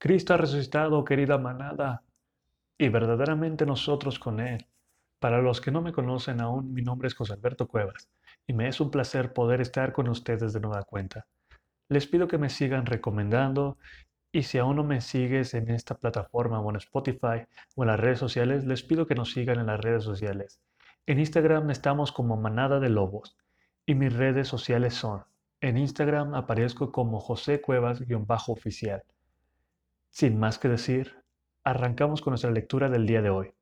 Cristo ha resucitado, querida manada, y verdaderamente nosotros con Él. Para los que no me conocen aún, mi nombre es José Alberto Cuevas, y me es un placer poder estar con ustedes de nueva cuenta. Les pido que me sigan recomendando, y si aún no me sigues en esta plataforma o en Spotify o en las redes sociales, les pido que nos sigan en las redes sociales. En Instagram estamos como Manada de Lobos, y mis redes sociales son, en Instagram aparezco como José Cuevas-oficial. Sin más que decir, arrancamos con nuestra lectura del día de hoy.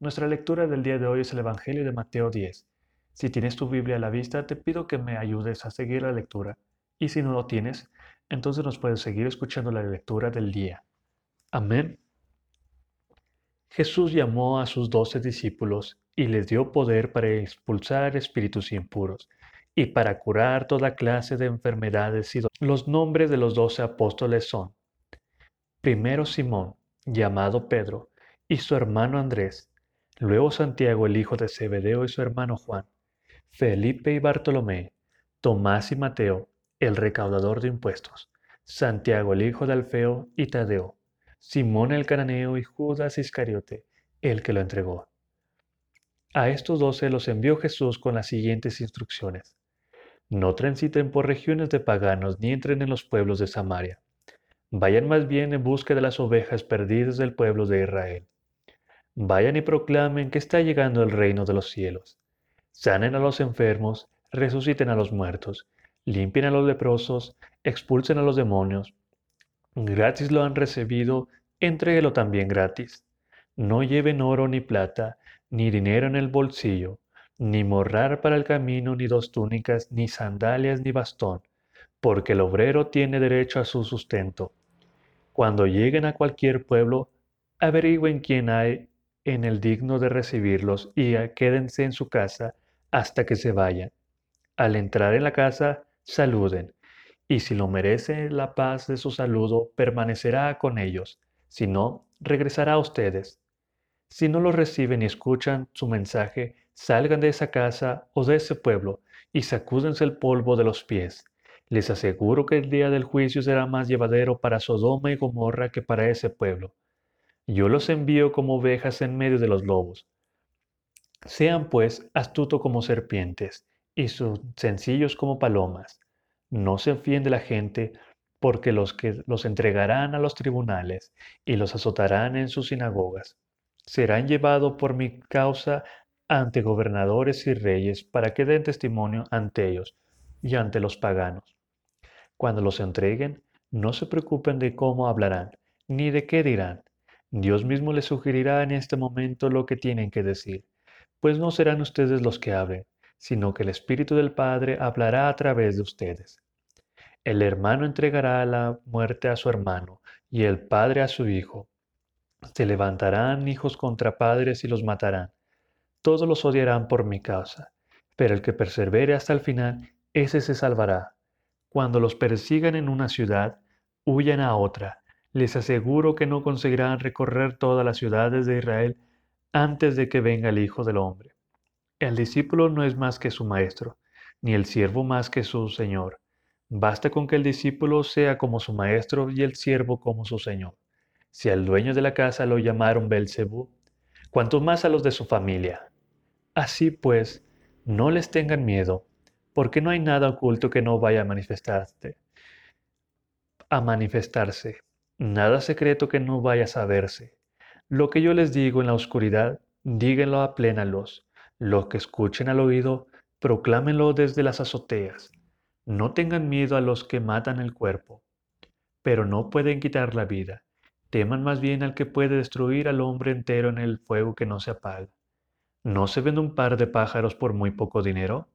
Nuestra lectura del día de hoy es el Evangelio de Mateo 10. Si tienes tu Biblia a la vista, te pido que me ayudes a seguir la lectura. Y si no lo tienes, entonces nos puedes seguir escuchando la lectura del día. Amén. Jesús llamó a sus doce discípulos y les dio poder para expulsar espíritus impuros y para curar toda clase de enfermedades. Y los nombres de los doce apóstoles son Primero Simón, llamado Pedro, y su hermano Andrés, luego Santiago el hijo de Zebedeo y su hermano Juan, Felipe y Bartolomé, Tomás y Mateo, el recaudador de impuestos, Santiago el hijo de Alfeo y Tadeo, Simón el cananeo y Judas Iscariote, el que lo entregó. A estos doce los envió Jesús con las siguientes instrucciones. No transiten por regiones de paganos ni entren en los pueblos de Samaria Vayan más bien en busca de las ovejas perdidas del pueblo de Israel. Vayan y proclamen que está llegando el reino de los cielos. Sanen a los enfermos, resuciten a los muertos, limpien a los leprosos, expulsen a los demonios. Gratis lo han recibido, entréguelo también gratis. No lleven oro ni plata, ni dinero en el bolsillo, ni morrar para el camino, ni dos túnicas, ni sandalias, ni bastón, porque el obrero tiene derecho a su sustento. Cuando lleguen a cualquier pueblo, averigüen quién hay en el digno de recibirlos y quédense en su casa hasta que se vayan. Al entrar en la casa, saluden, y si lo merece la paz de su saludo, permanecerá con ellos, si no, regresará a ustedes. Si no lo reciben y escuchan su mensaje, salgan de esa casa o de ese pueblo y sacúdense el polvo de los pies. Les aseguro que el día del juicio será más llevadero para Sodoma y Gomorra que para ese pueblo. Yo los envío como ovejas en medio de los lobos. Sean pues astutos como serpientes y sencillos como palomas. No se fíen de la gente, porque los que los entregarán a los tribunales y los azotarán en sus sinagogas. Serán llevados por mi causa ante gobernadores y reyes para que den testimonio ante ellos y ante los paganos. Cuando los entreguen, no se preocupen de cómo hablarán, ni de qué dirán. Dios mismo les sugerirá en este momento lo que tienen que decir, pues no serán ustedes los que hablen, sino que el Espíritu del Padre hablará a través de ustedes. El hermano entregará la muerte a su hermano y el padre a su hijo. Se levantarán hijos contra padres y los matarán. Todos los odiarán por mi causa, pero el que persevere hasta el final, ese se salvará. Cuando los persigan en una ciudad, huyan a otra. Les aseguro que no conseguirán recorrer todas las ciudades de Israel antes de que venga el Hijo del Hombre. El discípulo no es más que su maestro, ni el siervo más que su señor. Basta con que el discípulo sea como su maestro y el siervo como su señor. Si al dueño de la casa lo llamaron Belcebú, cuanto más a los de su familia. Así pues, no les tengan miedo, porque no hay nada oculto que no vaya a manifestarse. A manifestarse, nada secreto que no vaya a saberse. Lo que yo les digo en la oscuridad, díganlo a plena luz. Lo que escuchen al oído, proclámenlo desde las azoteas. No tengan miedo a los que matan el cuerpo, pero no pueden quitar la vida. Teman más bien al que puede destruir al hombre entero en el fuego que no se apaga. ¿No se vende un par de pájaros por muy poco dinero?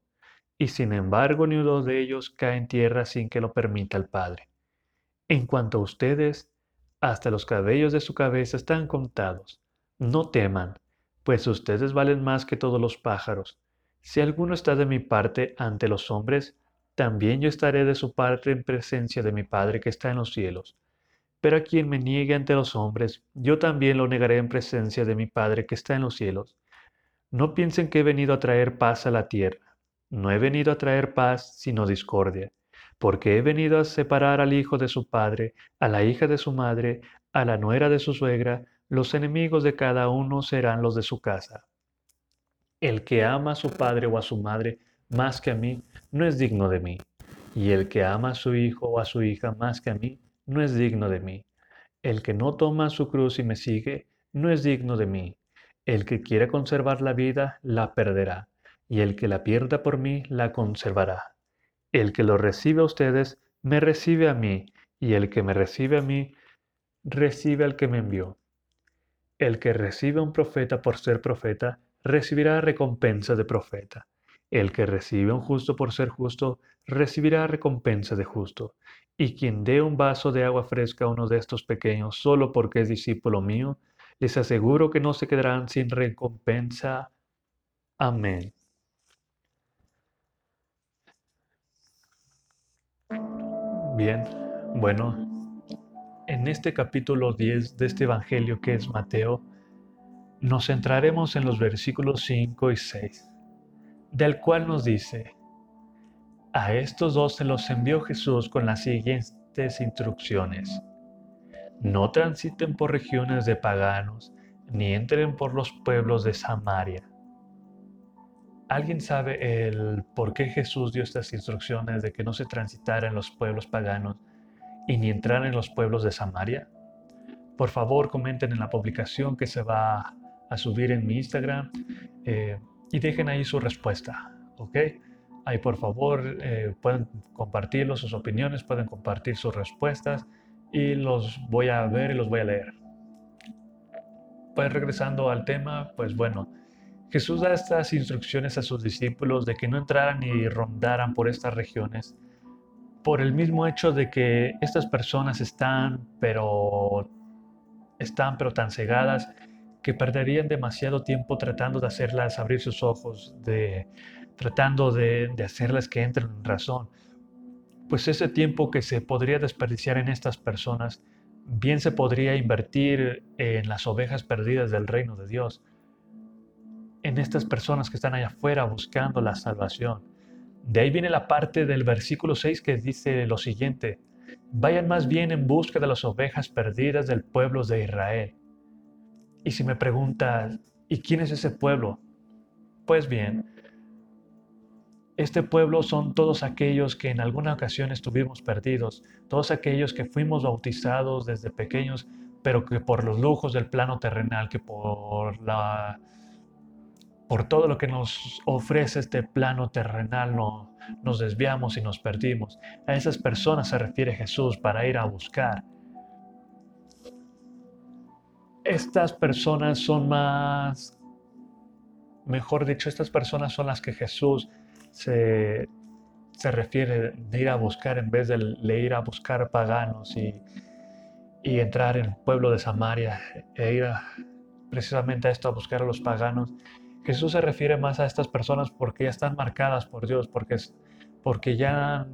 Y sin embargo ni uno de ellos cae en tierra sin que lo permita el Padre. En cuanto a ustedes, hasta los cabellos de su cabeza están contados. No teman, pues ustedes valen más que todos los pájaros. Si alguno está de mi parte ante los hombres, también yo estaré de su parte en presencia de mi Padre que está en los cielos. Pero a quien me niegue ante los hombres, yo también lo negaré en presencia de mi Padre que está en los cielos. No piensen que he venido a traer paz a la tierra. No he venido a traer paz, sino discordia, porque he venido a separar al hijo de su padre, a la hija de su madre, a la nuera de su suegra, los enemigos de cada uno serán los de su casa. El que ama a su padre o a su madre más que a mí, no es digno de mí. Y el que ama a su hijo o a su hija más que a mí, no es digno de mí. El que no toma su cruz y me sigue, no es digno de mí. El que quiere conservar la vida, la perderá. Y el que la pierda por mí, la conservará. El que lo recibe a ustedes, me recibe a mí. Y el que me recibe a mí, recibe al que me envió. El que recibe a un profeta por ser profeta, recibirá recompensa de profeta. El que recibe a un justo por ser justo, recibirá recompensa de justo. Y quien dé un vaso de agua fresca a uno de estos pequeños solo porque es discípulo mío, les aseguro que no se quedarán sin recompensa. Amén. Bien, bueno, en este capítulo 10 de este Evangelio que es Mateo, nos centraremos en los versículos 5 y 6, del cual nos dice, a estos dos se los envió Jesús con las siguientes instrucciones. No transiten por regiones de paganos, ni entren por los pueblos de Samaria. ¿Alguien sabe el por qué Jesús dio estas instrucciones de que no se transitara en los pueblos paganos y ni entrar en los pueblos de Samaria? Por favor, comenten en la publicación que se va a subir en mi Instagram eh, y dejen ahí su respuesta, ¿ok? Ahí por favor eh, pueden compartirlo, sus opiniones, pueden compartir sus respuestas y los voy a ver y los voy a leer. Pues regresando al tema, pues bueno, Jesús da estas instrucciones a sus discípulos de que no entraran ni rondaran por estas regiones por el mismo hecho de que estas personas están pero están pero tan cegadas que perderían demasiado tiempo tratando de hacerlas abrir sus ojos, de tratando de, de hacerlas que entren en razón. Pues ese tiempo que se podría desperdiciar en estas personas, bien se podría invertir en las ovejas perdidas del reino de Dios, en estas personas que están allá afuera buscando la salvación de ahí viene la parte del versículo 6 que dice lo siguiente, vayan más bien en busca de las ovejas perdidas del pueblo de Israel. Y si me preguntas, ¿y quién es ese pueblo? Pues bien, este pueblo son todos aquellos que en alguna ocasión estuvimos perdidos, todos aquellos que fuimos bautizados desde pequeños, pero que por los lujos del plano terrenal, que por la por todo lo que nos ofrece este plano terrenal, no, nos desviamos y nos perdimos. A esas personas se refiere Jesús para ir a buscar. Estas personas son más, mejor dicho, estas personas son las que Jesús se, se refiere de ir a buscar en vez de, ir a buscar paganos y, y entrar en el pueblo de Samaria e ir precisamente a esto a buscar a los paganos. Jesús se refiere más a estas personas porque ya están marcadas por Dios, porque, porque, ya,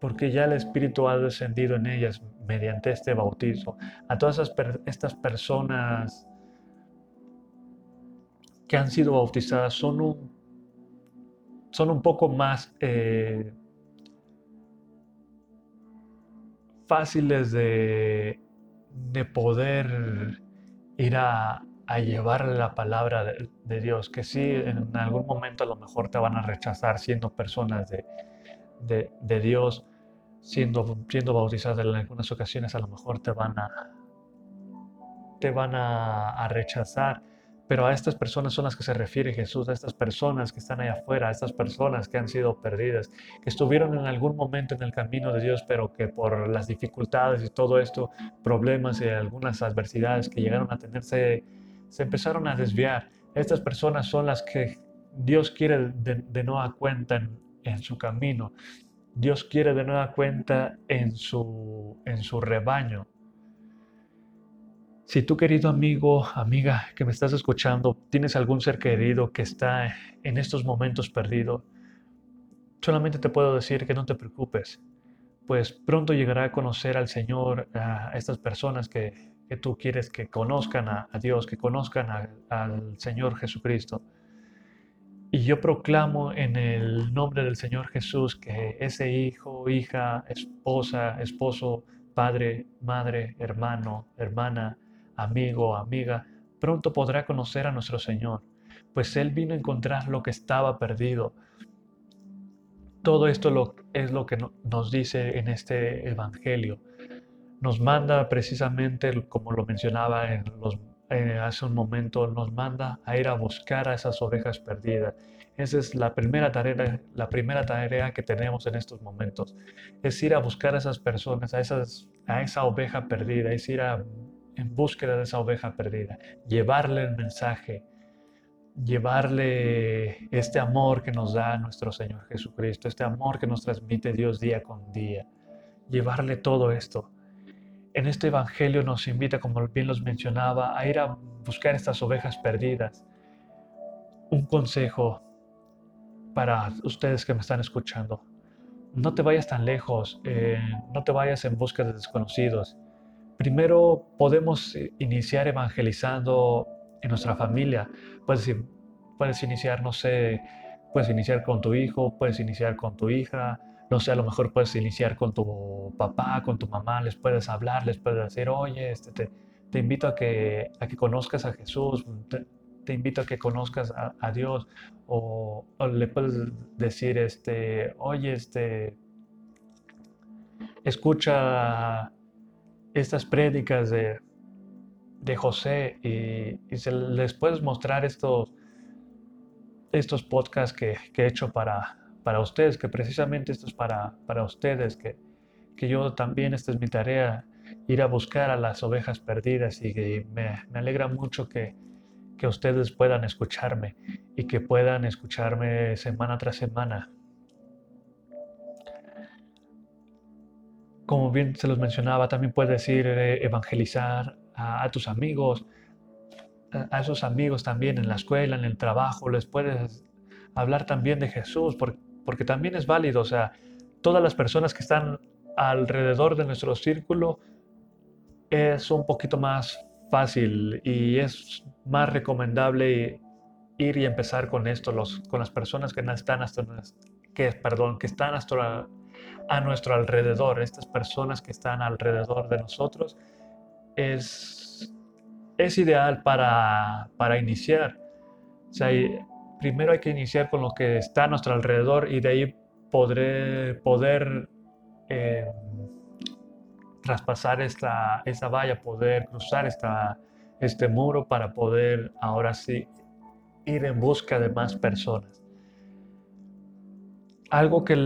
porque ya el Espíritu ha descendido en ellas mediante este bautizo. A todas estas personas que han sido bautizadas son un, son un poco más eh, fáciles de, de poder ir a, a llevar la palabra de, Dios, que sí, en algún momento a lo mejor te van a rechazar siendo personas de, de, Dios, siendo, siendo bautizadas en algunas ocasiones a lo mejor te van a, te van a, a rechazar, pero a estas personas son las que se refiere Jesús, a estas personas que están allá afuera, a estas personas que han sido perdidas, que estuvieron en algún momento en el camino de Dios, pero que por las dificultades y todo esto, problemas y algunas adversidades que llegaron a tenerse se empezaron a desviar. Estas personas son las que Dios quiere de, nueva cuenta en, su camino. Dios quiere de nueva cuenta en su, en su rebaño. Si tú, querido amigo, amiga que me estás escuchando, tienes algún ser querido que está en estos momentos perdido, solamente te puedo decir que no te preocupes, pues pronto llegará a conocer al Señor a estas personas que que tú quieres que conozcan a, Dios, que conozcan al Señor Jesucristo. Y yo proclamo en el nombre del Señor Jesús que ese hijo, hija, esposa, esposo padre, madre, hermano, hermana, amigo, amiga, pronto podrá conocer a nuestro Señor, pues Él vino a encontrar lo que estaba perdido. Todo esto es lo que nos dice en este Evangelio. Nos manda precisamente, como lo mencionaba en los, eh, hace un momento, nos manda a ir a buscar a esas ovejas perdidas. Esa es la primera tarea, la primera tarea que tenemos en estos momentos. Es ir a buscar a esas personas, a, esa oveja perdida, es ir a en búsqueda de esa oveja perdida, llevarle el mensaje, llevarle este amor que nos da nuestro Señor Jesucristo, este amor que nos transmite Dios día con día, llevarle todo esto. En este Evangelio nos invita, como bien los mencionaba, a ir a buscar estas ovejas perdidas. Un consejo para ustedes que me están escuchando. No te vayas tan lejos, eh, no te vayas en busca de desconocidos Primero podemos iniciar evangelizando en nuestra familia. Puedes iniciar, no sé, puedes iniciar con tu hijo, puedes iniciar con tu hija, no sé, a lo mejor puedes iniciar con tu papá, con tu mamá, les puedes hablar, les puedes decir, oye, este, te, invito a que, a que conozcas a Jesús, te, invito a que conozcas a, Dios, o, le puedes decir, este, oye, este, escucha estas prédicas de, de José y, se les puedes mostrar estos, estos podcasts que, he hecho para, para ustedes, que precisamente esto es para, para ustedes, que, que yo también, esta es mi tarea, ir a buscar a las ovejas perdidas y, me, me, alegra mucho que, que ustedes puedan escucharme y que puedan escucharme semana tras semana. Como bien se los mencionaba, también puedes ir eh, evangelizar a, tus amigos, a, esos amigos también en la escuela, en el trabajo, les puedes hablar también de Jesús, porque, porque también es válido, o sea, todas las personas que están alrededor de nuestro círculo es un poquito más fácil y es más recomendable ir y empezar con esto, los, con las personas que están hasta, que, perdón, que están hasta, a nuestro alrededor, estas personas que están alrededor de nosotros, es, es ideal para, para iniciar. O sea, primero hay que iniciar con lo que está a nuestro alrededor y de ahí podré, poder eh, traspasar esta, valla, poder cruzar este muro para poder ahora sí ir en busca de más personas. Algo que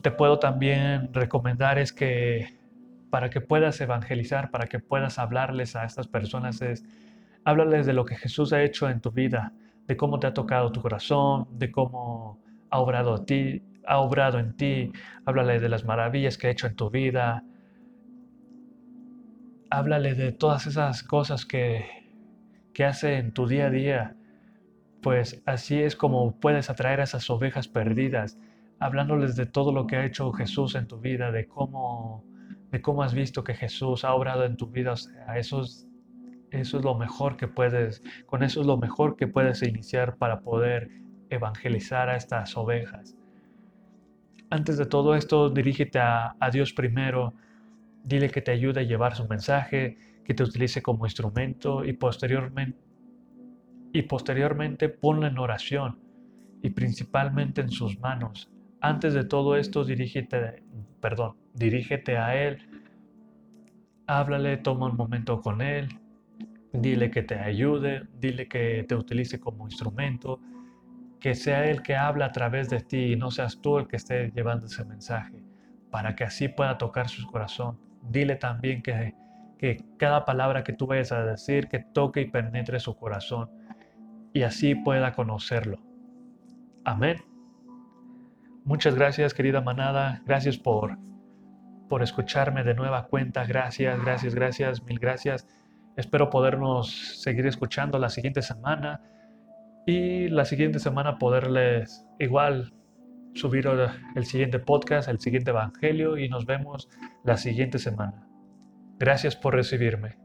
te puedo también recomendar es que para que puedas evangelizar, para que puedas hablarles a estas personas, es háblales de lo que Jesús ha hecho en tu vida, de cómo te ha tocado tu corazón, de cómo ha obrado, a ti, ha obrado en ti, háblale de las maravillas que ha hecho en tu vida, háblale de todas esas cosas que, que hace en tu día a día, pues así es como puedes atraer a esas ovejas perdidas hablándoles de todo lo que ha hecho Jesús en tu vida, de cómo, de cómo has visto que Jesús ha obrado en tu vida. O sea, eso es, eso es lo mejor que puedes, con eso es lo mejor que puedes iniciar para poder evangelizar a estas ovejas. Antes de todo esto, dirígete a, Dios primero, dile que te ayude a llevar su mensaje, que te utilice como instrumento y posteriormente, y posteriormente ponlo en oración y principalmente en sus manos. Antes de todo esto, dirígete, perdón, dirígete a Él, háblale, toma un momento con Él, dile que te ayude, dile que te utilice como instrumento, que sea Él que habla a través de ti y no seas tú el que esté llevando ese mensaje, para que así pueda tocar su corazón. Dile también que, que cada palabra que tú vayas a decir, que toque y penetre su corazón y así pueda conocerlo. Amén. Muchas gracias, querida manada. Gracias por, por escucharme de nueva cuenta. Gracias, gracias, gracias, mil gracias. Espero podernos seguir escuchando la siguiente semana y la siguiente semana poderles igual subir el siguiente podcast, el siguiente evangelio y nos vemos la siguiente semana. Gracias por recibirme.